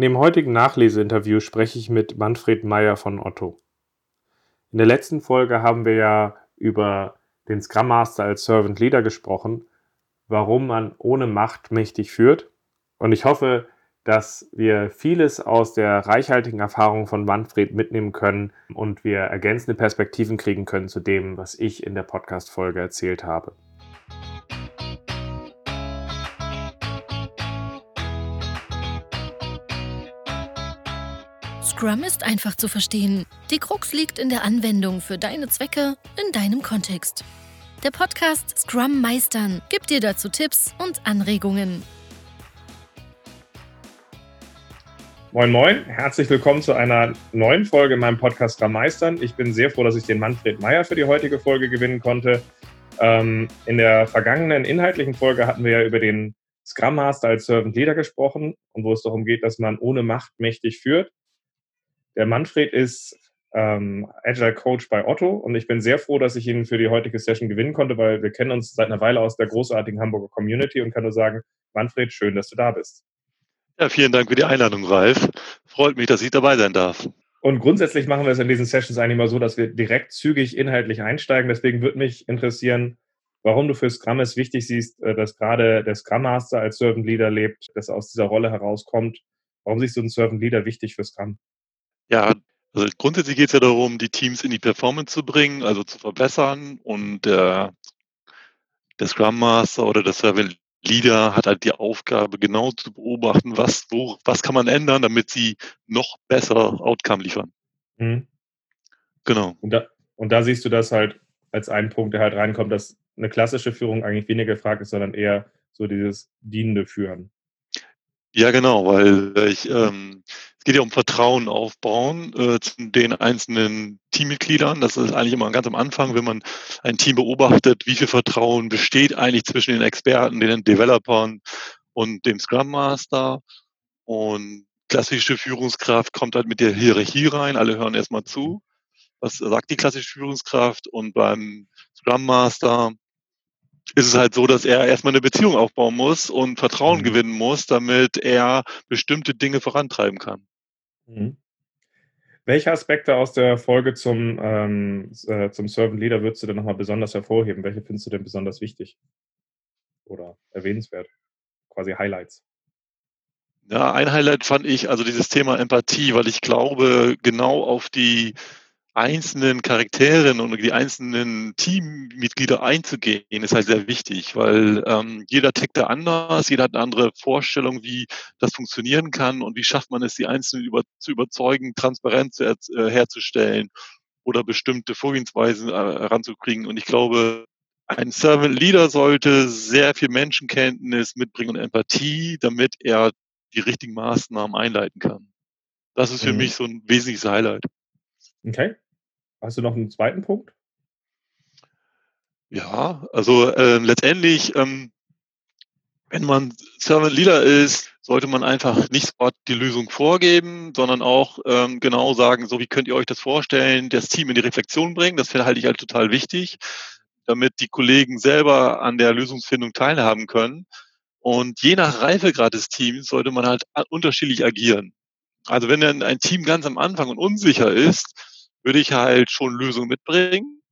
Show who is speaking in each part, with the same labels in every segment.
Speaker 1: In dem heutigen Nachleseinterview spreche ich mit Manfred Meyer von Otto. In der letzten Folge haben wir ja über den Scrum Master als Servant Leader gesprochen, warum man ohne Macht mächtig führt. Und ich hoffe, dass wir vieles aus der reichhaltigen Erfahrung von Manfred mitnehmen können und wir ergänzende Perspektiven kriegen können zu dem, was ich in der Podcast-Folge erzählt habe.
Speaker 2: Scrum ist einfach zu verstehen. Die Krux liegt in der Anwendung für deine Zwecke in deinem Kontext. Der Podcast Scrum Meistern gibt dir dazu Tipps und Anregungen.
Speaker 1: Moin Moin, herzlich willkommen zu einer neuen Folge in meinem Podcast Scrum Meistern. Ich bin sehr froh, dass ich den Manfred Meyer für die heutige Folge gewinnen konnte. Ähm, in der vergangenen inhaltlichen Folge hatten wir ja über den Scrum Master als Servant Leader gesprochen und wo es darum geht, dass man ohne Macht mächtig führt. Der Manfred ist ähm, Agile Coach bei Otto und ich bin sehr froh, dass ich ihn für die heutige Session gewinnen konnte, weil wir kennen uns seit einer Weile aus der großartigen Hamburger Community und kann nur sagen, Manfred, schön, dass du da bist.
Speaker 3: Ja, vielen Dank für die Einladung, Ralf. Freut mich, dass ich dabei sein darf.
Speaker 1: Und grundsätzlich machen wir es in diesen Sessions eigentlich mal so, dass wir direkt zügig inhaltlich einsteigen. Deswegen würde mich interessieren, warum du für Scrum es wichtig siehst, äh, dass gerade der Scrum Master als Servant Leader lebt, dass er aus dieser Rolle herauskommt. Warum siehst du einen Servant Leader wichtig für Scrum?
Speaker 3: Ja, also grundsätzlich geht es ja darum, die Teams in die Performance zu bringen, also zu verbessern. Und der, der Scrum Master oder der Servant Leader hat halt die Aufgabe, genau zu beobachten, was, wo, was kann man ändern, damit sie noch besser Outcome liefern. Mhm.
Speaker 1: Genau. Und da, und da siehst du das halt als einen Punkt, der halt reinkommt, dass eine klassische Führung eigentlich weniger gefragt ist, sondern eher so dieses dienende Führen.
Speaker 3: Ja, genau, weil ich, ähm, es geht ja um Vertrauen aufbauen äh, zu den einzelnen Teammitgliedern. Das ist eigentlich immer ganz am Anfang, wenn man ein Team beobachtet, wie viel Vertrauen besteht eigentlich zwischen den Experten, den Developern und dem Scrum Master. Und klassische Führungskraft kommt halt mit der Hierarchie rein. Alle hören erstmal zu. Was sagt die klassische Führungskraft? Und beim Scrum Master ist es halt so, dass er erstmal eine Beziehung aufbauen muss und Vertrauen mhm. gewinnen muss, damit er bestimmte Dinge vorantreiben kann. Mhm.
Speaker 1: Welche Aspekte aus der Folge zum, ähm, äh, zum Servant Leader würdest du denn nochmal besonders hervorheben? Welche findest du denn besonders wichtig oder erwähnenswert? Quasi Highlights.
Speaker 3: Ja, ein Highlight fand ich also dieses Thema Empathie, weil ich glaube, genau auf die einzelnen Charakteren und die einzelnen Teammitglieder einzugehen, ist halt sehr wichtig, weil ähm, jeder tickt da anders, jeder hat eine andere Vorstellung, wie das funktionieren kann und wie schafft man es, die Einzelnen über, zu überzeugen, Transparenz äh, herzustellen oder bestimmte Vorgehensweisen äh, heranzukriegen. Und ich glaube, ein Servant Leader sollte sehr viel Menschenkenntnis mitbringen und Empathie, damit er die richtigen Maßnahmen einleiten kann. Das ist für mhm. mich so ein wesentliches Highlight.
Speaker 1: Okay. Hast du noch einen zweiten Punkt?
Speaker 3: Ja, also äh, letztendlich, ähm, wenn man Servant Leader ist, sollte man einfach nicht sofort die Lösung vorgeben, sondern auch ähm, genau sagen, so wie könnt ihr euch das vorstellen, das Team in die Reflexion bringen. Das halte ich halt total wichtig, damit die Kollegen selber an der Lösungsfindung teilhaben können. Und je nach Reifegrad des Teams sollte man halt unterschiedlich agieren. Also wenn dann ein Team ganz am Anfang und unsicher ist, würde ich halt schon Lösungen mitbringen.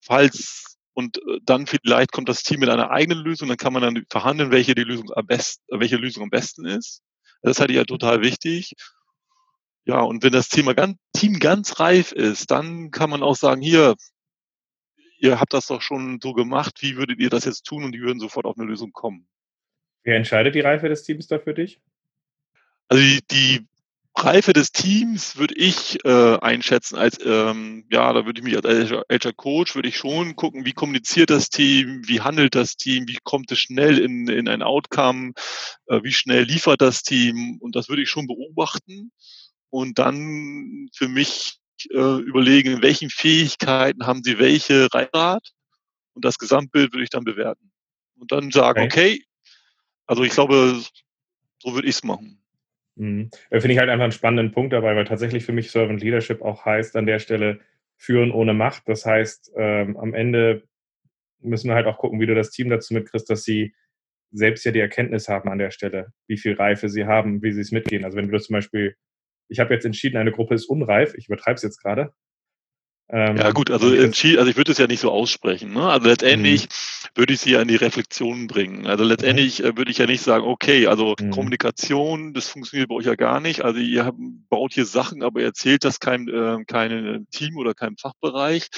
Speaker 3: Falls und äh, dann vielleicht kommt das Team mit einer eigenen Lösung, dann kann man dann verhandeln, welche die Lösung am besten, welche Lösung am besten ist. Das halte ich ja total wichtig. Ja, und wenn das Thema ganz, Team ganz reif ist, dann kann man auch sagen, hier, ihr habt das doch schon so gemacht, wie würdet ihr das jetzt tun? Und die würden sofort auf eine Lösung kommen.
Speaker 1: Wer entscheidet die Reife des Teams da für dich?
Speaker 3: Also die, die Reife des Teams würde ich äh, einschätzen als, ähm, ja, da würde ich mich als Agile Coach, würde ich schon gucken, wie kommuniziert das Team, wie handelt das Team, wie kommt es schnell in, in ein Outcome, äh, wie schnell liefert das Team? Und das würde ich schon beobachten und dann für mich äh, überlegen, in welchen Fähigkeiten haben sie welche Reihrad und das Gesamtbild würde ich dann bewerten und dann sagen, okay, okay also ich glaube, so würde ich es machen.
Speaker 1: Mhm. Finde ich halt einfach einen spannenden Punkt dabei, weil tatsächlich für mich Servant Leadership auch heißt an der Stelle führen ohne Macht. Das heißt, ähm, am Ende müssen wir halt auch gucken, wie du das Team dazu mitkriegst, dass sie selbst ja die Erkenntnis haben an der Stelle, wie viel Reife sie haben, wie sie es mitgehen. Also wenn du das zum Beispiel, ich habe jetzt entschieden, eine Gruppe ist unreif, ich übertreibe es jetzt gerade,
Speaker 3: ähm, ja gut, also, entschieden, also ich würde es ja nicht so aussprechen. Ne? Also letztendlich mhm. würde ich sie ja in die Reflexion bringen. Also letztendlich mhm. würde ich ja nicht sagen, okay, also mhm. Kommunikation, das funktioniert bei euch ja gar nicht. Also ihr habt, baut hier Sachen, aber ihr erzählt das keinem äh, keinem Team oder keinem Fachbereich.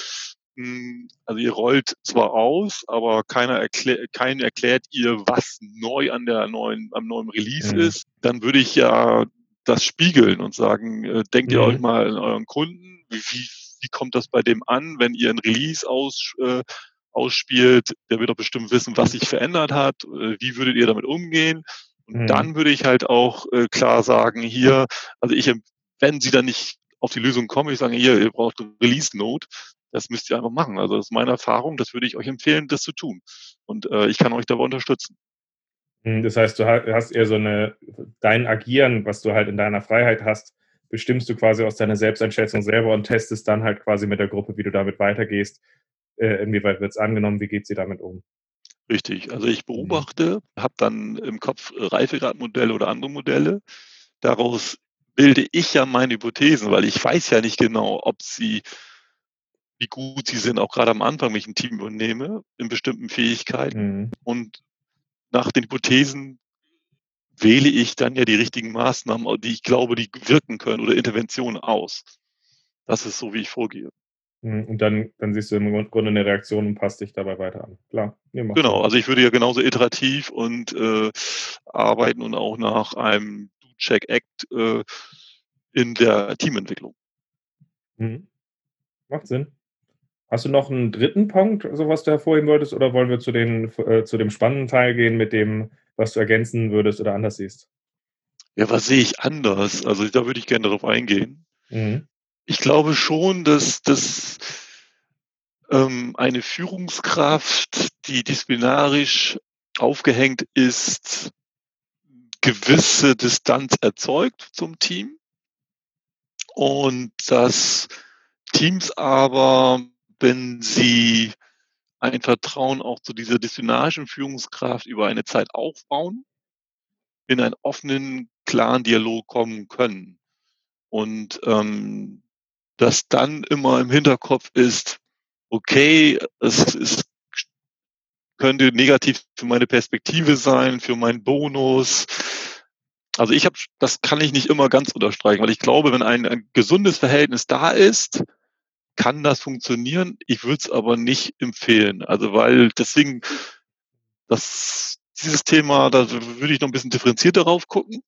Speaker 3: Hm, also ihr rollt zwar aus, aber keiner erklärt, keinen erklärt ihr, was neu an der neuen, am neuen Release mhm. ist. Dann würde ich ja das spiegeln und sagen, äh, denkt ihr euch mhm. mal an euren Kunden, wie, wie wie kommt das bei dem an, wenn ihr ein Release aus, äh, ausspielt, der wird doch bestimmt wissen, was sich verändert hat, äh, wie würdet ihr damit umgehen? Und mhm. dann würde ich halt auch äh, klar sagen, hier, also ich, wenn sie dann nicht auf die Lösung kommen, ich sage, hier, ihr braucht Release-Note, das müsst ihr einfach machen. Also das ist meine Erfahrung, das würde ich euch empfehlen, das zu tun. Und äh, ich kann euch dabei unterstützen.
Speaker 1: Mhm, das heißt, du hast eher so eine, dein Agieren, was du halt in deiner Freiheit hast, bestimmst du quasi aus deiner Selbsteinschätzung selber und testest dann halt quasi mit der Gruppe, wie du damit weitergehst. Äh, inwieweit wird es angenommen, wie geht sie damit um?
Speaker 3: Richtig. Also ich mhm. beobachte, habe dann im Kopf Reifegradmodelle oder andere Modelle. Daraus bilde ich ja meine Hypothesen, weil ich weiß ja nicht genau, ob sie, wie gut sie sind, auch gerade am Anfang, wenn ich ein Team übernehme, in bestimmten Fähigkeiten. Mhm. Und nach den Hypothesen wähle ich dann ja die richtigen Maßnahmen, die ich glaube, die wirken können oder Interventionen aus. Das ist so, wie ich vorgehe.
Speaker 1: Mhm, und dann, dann siehst du im Grunde eine Reaktion und passt dich dabei weiter an. Klar.
Speaker 3: Genau, also ich würde ja genauso iterativ und äh, arbeiten und auch nach einem Do-Check-Act äh, in der Teamentwicklung.
Speaker 1: Mhm. Macht Sinn. Hast du noch einen dritten Punkt, so was du hervorheben wolltest, oder wollen wir zu, den, äh, zu dem spannenden Teil gehen mit dem was du ergänzen würdest oder anders siehst?
Speaker 3: Ja, was sehe ich anders? Also da würde ich gerne darauf eingehen. Mhm. Ich glaube schon, dass, dass ähm, eine Führungskraft, die disziplinarisch aufgehängt ist, gewisse Distanz erzeugt zum Team und dass Teams aber, wenn sie ein Vertrauen auch zu dieser disziplinarischen Führungskraft über eine Zeit aufbauen, in einen offenen, klaren Dialog kommen können. Und ähm, dass dann immer im Hinterkopf ist, okay, es, es könnte negativ für meine Perspektive sein, für meinen Bonus. Also ich habe, das kann ich nicht immer ganz unterstreichen, weil ich glaube, wenn ein, ein gesundes Verhältnis da ist, kann das funktionieren. Ich würde es aber nicht empfehlen. Also weil deswegen das dieses Thema, da würde ich noch ein bisschen differenziert darauf gucken.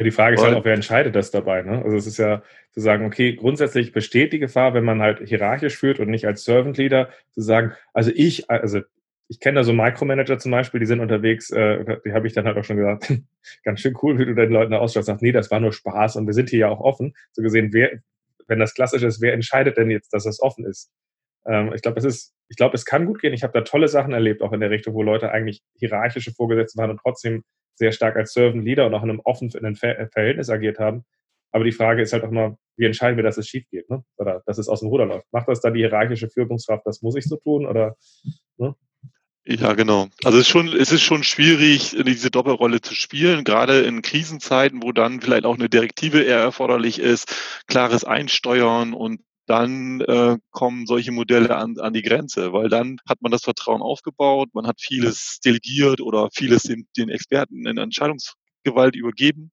Speaker 1: Die Frage ist halt auch, wer entscheidet das dabei? Ne? Also es ist ja zu sagen, okay, grundsätzlich besteht die Gefahr, wenn man halt hierarchisch führt und nicht als Servant Leader, zu sagen, also ich, also ich kenne da so Micromanager zum Beispiel, die sind unterwegs, äh, die habe ich dann halt auch schon gesagt, ganz schön cool, wie du den Leuten da ausschaust, sagst, nee, das war nur Spaß und wir sind hier ja auch offen. So gesehen, wer, wenn das klassisch ist, wer entscheidet denn jetzt, dass das offen ist? Ähm, ich glaube, es ist, es kann gut gehen. Ich habe da tolle Sachen erlebt, auch in der Richtung, wo Leute eigentlich hierarchische Vorgesetzte waren und trotzdem sehr stark als Servant Leader und auch in einem offenen Verhältnis agiert haben. Aber die Frage ist halt auch immer, wie entscheiden wir, dass es schief geht, ne? Oder dass es aus dem Ruder läuft? Macht das dann die hierarchische Führungskraft, das muss ich so tun? Oder ne?
Speaker 3: Ja, genau. Also es ist schon, es ist schon schwierig, diese Doppelrolle zu spielen, gerade in Krisenzeiten, wo dann vielleicht auch eine Direktive eher erforderlich ist, klares Einsteuern und dann äh, kommen solche Modelle an, an die Grenze, weil dann hat man das Vertrauen aufgebaut, man hat vieles delegiert oder vieles den, den Experten in Entscheidungsgewalt übergeben.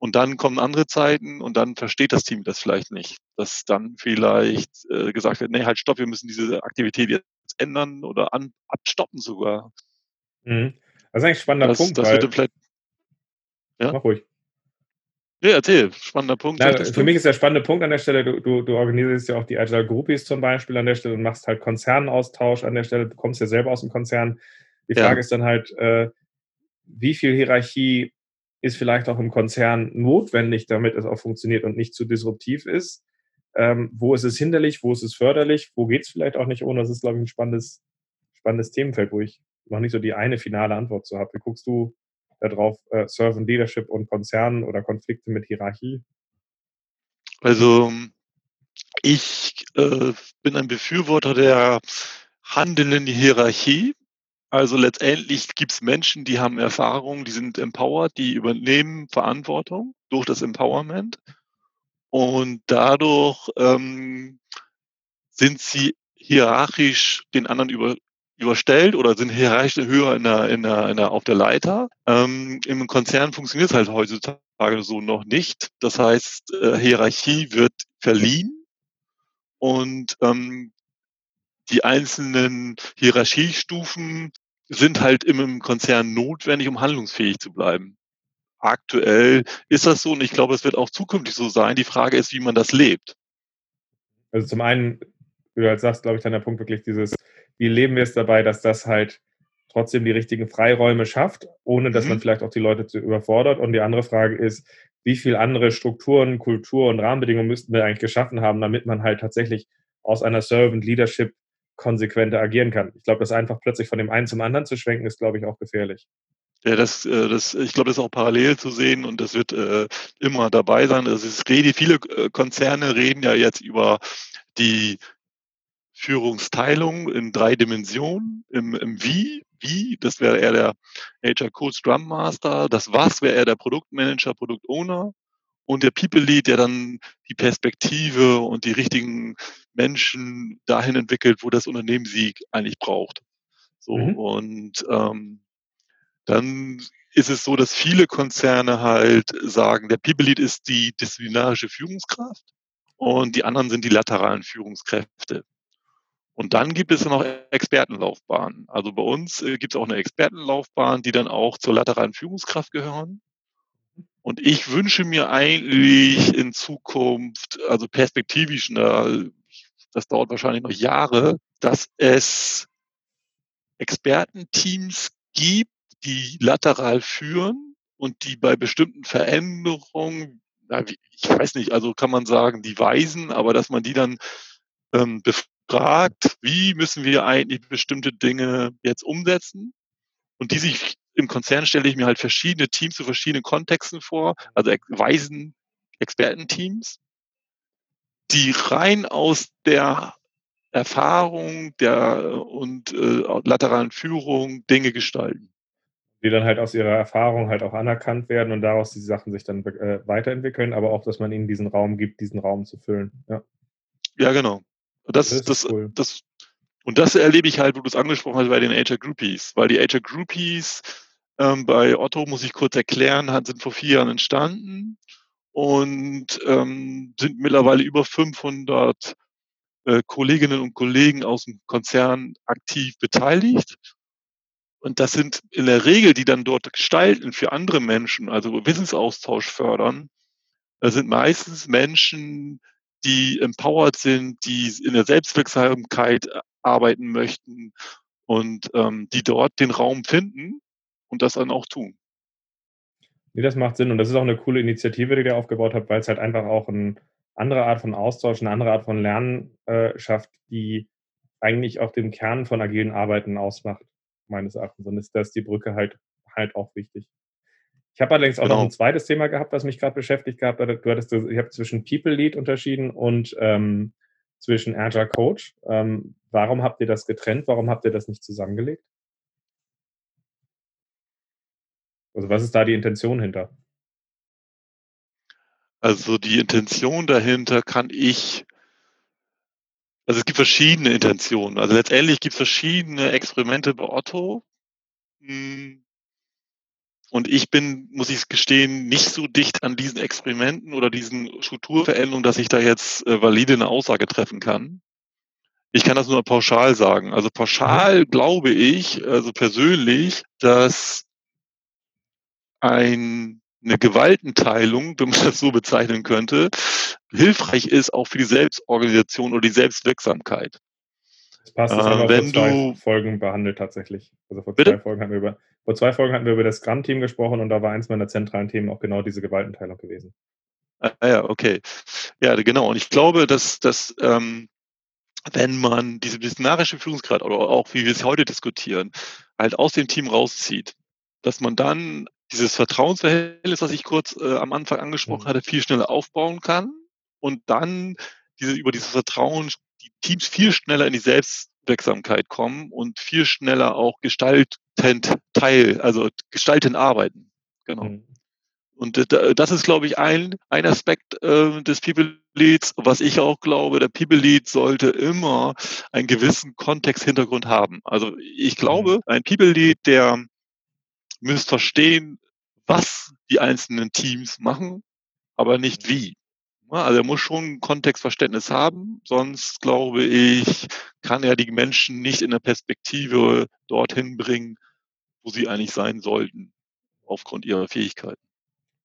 Speaker 3: Und dann kommen andere Zeiten und dann versteht das Team das vielleicht nicht, dass dann vielleicht äh, gesagt wird, nee, halt stopp, wir müssen diese Aktivität jetzt ändern oder an, abstoppen sogar.
Speaker 1: Mhm. Das ist eigentlich ein spannender
Speaker 3: das,
Speaker 1: Punkt.
Speaker 3: Das weil, wird vielleicht,
Speaker 1: ja? Mach ruhig.
Speaker 3: Ja, erzähl, spannender Punkt.
Speaker 1: Ja, für mich ist der spannende Punkt an der Stelle, du, du, du, organisierst ja auch die Agile Groupies zum Beispiel an der Stelle und machst halt Konzernaustausch an der Stelle, du kommst ja selber aus dem Konzern. Die Frage ja. ist dann halt, äh, wie viel Hierarchie ist vielleicht auch im Konzern notwendig, damit es auch funktioniert und nicht zu disruptiv ist? Ähm, wo ist es hinderlich, wo ist es förderlich, wo geht es vielleicht auch nicht ohne? Das ist, glaube ich, ein spannendes, spannendes Themenfeld, wo ich noch nicht so die eine finale Antwort zu habe. Wie guckst du darauf, äh, Servant Leadership und Konzernen oder Konflikte mit Hierarchie?
Speaker 3: Also ich äh, bin ein Befürworter der handelnden Hierarchie. Also letztendlich gibt es Menschen, die haben Erfahrung, die sind empowered, die übernehmen Verantwortung durch das Empowerment und dadurch ähm, sind sie hierarchisch den anderen über, überstellt oder sind hierarchisch höher in der, in der, in der, auf der Leiter. Ähm, Im Konzern funktioniert es halt heutzutage so noch nicht. Das heißt, äh, Hierarchie wird verliehen und ähm, die einzelnen Hierarchiestufen sind halt im Konzern notwendig, um handlungsfähig zu bleiben. Aktuell ist das so und ich glaube, es wird auch zukünftig so sein. Die Frage ist, wie man das lebt.
Speaker 1: Also zum einen, wie du halt sagst, glaube ich, dann der Punkt wirklich dieses, wie leben wir es dabei, dass das halt trotzdem die richtigen Freiräume schafft, ohne dass mhm. man vielleicht auch die Leute zu überfordert. Und die andere Frage ist, wie viel andere Strukturen, Kultur und Rahmenbedingungen müssten wir eigentlich geschaffen haben, damit man halt tatsächlich aus einer Servant Leadership konsequenter agieren kann. Ich glaube, das einfach plötzlich von dem einen zum anderen zu schwenken, ist, glaube ich, auch gefährlich.
Speaker 3: Ja, das, äh, das, ich glaube, das ist auch parallel zu sehen und das wird äh, immer dabei sein. Also es rede, viele äh, Konzerne reden ja jetzt über die Führungsteilung in drei Dimensionen. Im, im Wie, wie, das wäre eher der HR Code Scrum Master, das Was wäre eher der Produktmanager, Produktowner und der People Lead, der dann die Perspektive und die richtigen Menschen dahin entwickelt, wo das Unternehmen sie eigentlich braucht. So mhm. und ähm, dann ist es so, dass viele Konzerne halt sagen, der People Lead ist die disziplinarische Führungskraft und die anderen sind die lateralen Führungskräfte. Und dann gibt es noch Expertenlaufbahnen. Also bei uns äh, gibt es auch eine Expertenlaufbahn, die dann auch zur lateralen Führungskraft gehören. Und ich wünsche mir eigentlich in Zukunft, also perspektivisch, das dauert wahrscheinlich noch Jahre, dass es Expertenteams gibt, die lateral führen und die bei bestimmten Veränderungen, ich weiß nicht, also kann man sagen, die weisen, aber dass man die dann ähm, befragt, wie müssen wir eigentlich bestimmte Dinge jetzt umsetzen und die sich im Konzern stelle ich mir halt verschiedene Teams zu verschiedenen Kontexten vor, also weisen Expertenteams, die rein aus der Erfahrung der und äh, lateralen Führung Dinge gestalten
Speaker 1: die dann halt aus ihrer Erfahrung halt auch anerkannt werden und daraus die Sachen sich dann äh, weiterentwickeln, aber auch, dass man ihnen diesen Raum gibt, diesen Raum zu füllen. Ja,
Speaker 3: ja genau. Das, das, das, cool. das, und das erlebe ich halt, wo du es angesprochen hast, bei den HR Groupies, weil die HR Groupies ähm, bei Otto, muss ich kurz erklären, sind vor vier Jahren entstanden und ähm, sind mittlerweile über 500 äh, Kolleginnen und Kollegen aus dem Konzern aktiv beteiligt. Und das sind in der Regel, die dann dort gestalten für andere Menschen, also Wissensaustausch fördern, das sind meistens Menschen, die empowered sind, die in der Selbstwirksamkeit äh, arbeiten möchten und ähm, die dort den Raum finden und das dann auch tun.
Speaker 1: Nee, das macht Sinn und das ist auch eine coole Initiative, die ihr aufgebaut habt, weil es halt einfach auch eine andere Art von Austausch, eine andere Art von Lernen äh, schafft, die eigentlich auch den Kern von agilen Arbeiten ausmacht meines Erachtens. Und ist das die Brücke halt, halt auch wichtig. Ich habe allerdings auch genau. noch ein zweites Thema gehabt, was mich gerade beschäftigt gehabt hat. Du hattest, ich habe zwischen People Lead unterschieden und ähm, zwischen Agile Coach. Ähm, warum habt ihr das getrennt? Warum habt ihr das nicht zusammengelegt? Also was ist da die Intention hinter?
Speaker 3: Also die Intention dahinter kann ich also es gibt verschiedene Intentionen. Also letztendlich gibt es verschiedene Experimente bei Otto. Hm. Und ich bin, muss ich gestehen, nicht so dicht an diesen Experimenten oder diesen Strukturveränderungen, dass ich da jetzt äh, valide eine Aussage treffen kann. Ich kann das nur pauschal sagen. Also pauschal glaube ich, also persönlich, dass ein, eine Gewaltenteilung, wenn man das so bezeichnen könnte, hilfreich ist, auch für die Selbstorganisation oder die Selbstwirksamkeit.
Speaker 1: Das passt, das äh, haben wir wenn vor zwei du, Folgen behandelt tatsächlich. Also vor bitte? zwei Folgen hatten wir über, vor zwei Folgen hatten wir über das Scrum-Team gesprochen und da war eins meiner zentralen Themen auch genau diese Gewaltenteilung gewesen.
Speaker 3: Ah, ja, okay. Ja, genau. Und ich glaube, dass, dass ähm, wenn man diese disziplinarische Führungsgrad oder auch wie wir es heute diskutieren, halt aus dem Team rauszieht, dass man dann dieses Vertrauensverhältnis, was ich kurz äh, am Anfang angesprochen mhm. hatte, viel schneller aufbauen kann und dann diese, über dieses Vertrauen die Teams viel schneller in die Selbst, Selbstwirksamkeit kommen und viel schneller auch gestaltend teil, also gestaltend arbeiten. Genau. Mhm. Und das ist, glaube ich, ein, ein Aspekt äh, des People Leads, was ich auch glaube, der People Lead sollte immer einen gewissen Kontexthintergrund haben. Also ich glaube, mhm. ein People Lead, der müsste verstehen, was die einzelnen Teams machen, aber nicht mhm. wie. Also er muss schon ein Kontextverständnis haben, sonst glaube ich, kann er die Menschen nicht in der Perspektive dorthin bringen, wo sie eigentlich sein sollten, aufgrund ihrer Fähigkeiten.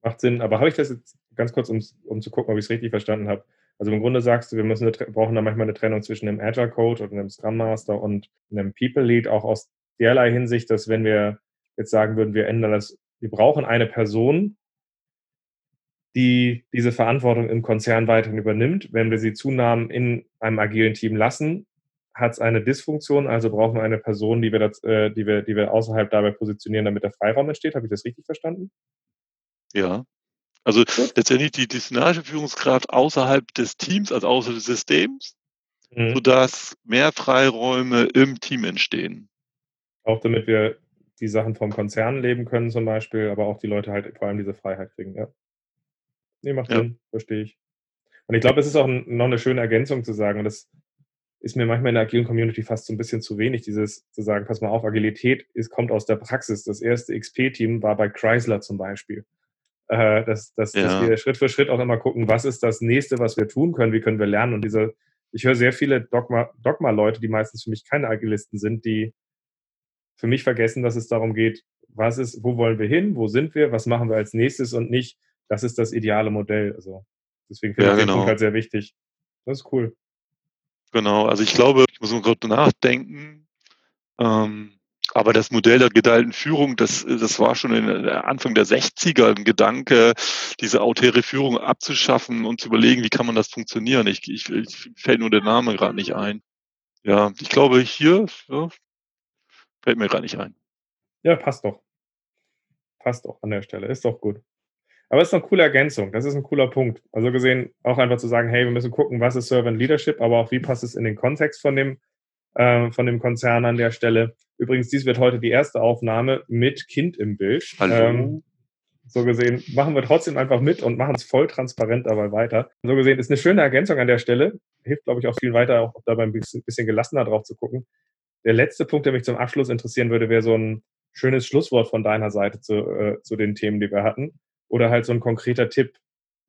Speaker 1: Macht Sinn, aber habe ich das jetzt ganz kurz, um, um zu gucken, ob ich es richtig verstanden habe? Also im Grunde sagst du, wir müssen eine, brauchen da manchmal eine Trennung zwischen einem Agile Coach oder einem Scrum Master und einem People Lead, auch aus derlei Hinsicht, dass wenn wir jetzt sagen würden, wir ändern das, wir brauchen eine Person, die diese Verantwortung im Konzern weiterhin übernimmt. Wenn wir sie Zunahmen in einem agilen Team lassen, hat es eine Dysfunktion, also brauchen wir eine Person, die wir, das, äh, die, wir, die wir außerhalb dabei positionieren, damit der Freiraum entsteht. Habe ich das richtig verstanden?
Speaker 3: Ja. Also letztendlich die disziplinarische Führungskraft außerhalb des Teams, also außerhalb des Systems, mhm. sodass mehr Freiräume im Team entstehen.
Speaker 1: Auch damit wir die Sachen vom Konzern leben können zum Beispiel, aber auch die Leute halt vor allem diese Freiheit kriegen, ja. Nee, macht ja. Sinn, verstehe ich. Und ich glaube, es ist auch noch eine schöne Ergänzung zu sagen, und das ist mir manchmal in der agilen Community fast so ein bisschen zu wenig, dieses zu sagen, pass mal auf, Agilität ist, kommt aus der Praxis. Das erste XP-Team war bei Chrysler zum Beispiel äh, dass, dass, ja. dass wir Schritt für Schritt auch immer gucken, was ist das nächste, was wir tun können, wie können wir lernen. Und diese, ich höre sehr viele Dogma-Leute, Dogma die meistens für mich keine Agilisten sind, die für mich vergessen, dass es darum geht, was ist, wo wollen wir hin, wo sind wir, was machen wir als nächstes und nicht, das ist das ideale Modell. Also deswegen finde ja, ich genau. den Punkt halt sehr wichtig. Das ist cool.
Speaker 3: Genau, also ich glaube, ich muss mal gerade nachdenken. Ähm, aber das Modell der geteilten Führung, das, das war schon in Anfang der 60er ein Gedanke, diese autäre Führung abzuschaffen und zu überlegen, wie kann man das funktionieren. Ich, ich, ich fällt nur der Name gerade nicht ein. Ja, ich glaube hier ja, fällt mir gerade nicht ein.
Speaker 1: Ja, passt doch. Passt doch an der Stelle. Ist doch gut. Aber es ist eine coole Ergänzung. Das ist ein cooler Punkt. Also gesehen, auch einfach zu sagen, hey, wir müssen gucken, was ist Servant Leadership, aber auch wie passt es in den Kontext von dem, äh, von dem Konzern an der Stelle. Übrigens, dies wird heute die erste Aufnahme mit Kind im Bild. Hallo. Ähm, so gesehen machen wir trotzdem einfach mit und machen es voll transparent dabei weiter. So gesehen ist eine schöne Ergänzung an der Stelle. Hilft, glaube ich, auch viel weiter, auch dabei ein bisschen, bisschen gelassener drauf zu gucken. Der letzte Punkt, der mich zum Abschluss interessieren würde, wäre so ein schönes Schlusswort von deiner Seite zu, äh, zu den Themen, die wir hatten. Oder halt so ein konkreter Tipp,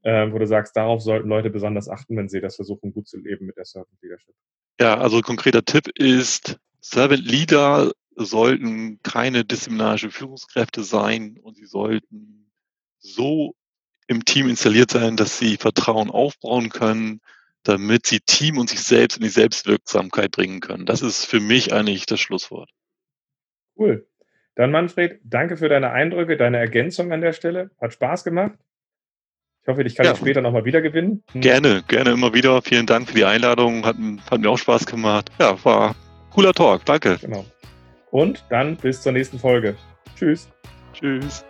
Speaker 1: äh, wo du sagst, darauf sollten Leute besonders achten, wenn sie das versuchen, gut zu leben mit der Servant Leadership.
Speaker 3: Ja, also konkreter Tipp ist, Servant Leader sollten keine disziplinarische Führungskräfte sein und sie sollten so im Team installiert sein, dass sie Vertrauen aufbauen können, damit sie Team und sich selbst in die Selbstwirksamkeit bringen können. Das ist für mich eigentlich das Schlusswort.
Speaker 1: Cool. Dann Manfred, danke für deine Eindrücke, deine Ergänzung an der Stelle. Hat Spaß gemacht. Ich hoffe, ich kann ja. dich später nochmal wieder gewinnen.
Speaker 3: Hm. Gerne, gerne immer wieder. Vielen Dank für die Einladung. Hat, hat mir auch Spaß gemacht. Ja, war cooler Talk. Danke.
Speaker 1: Genau. Und dann bis zur nächsten Folge. Tschüss.
Speaker 3: Tschüss.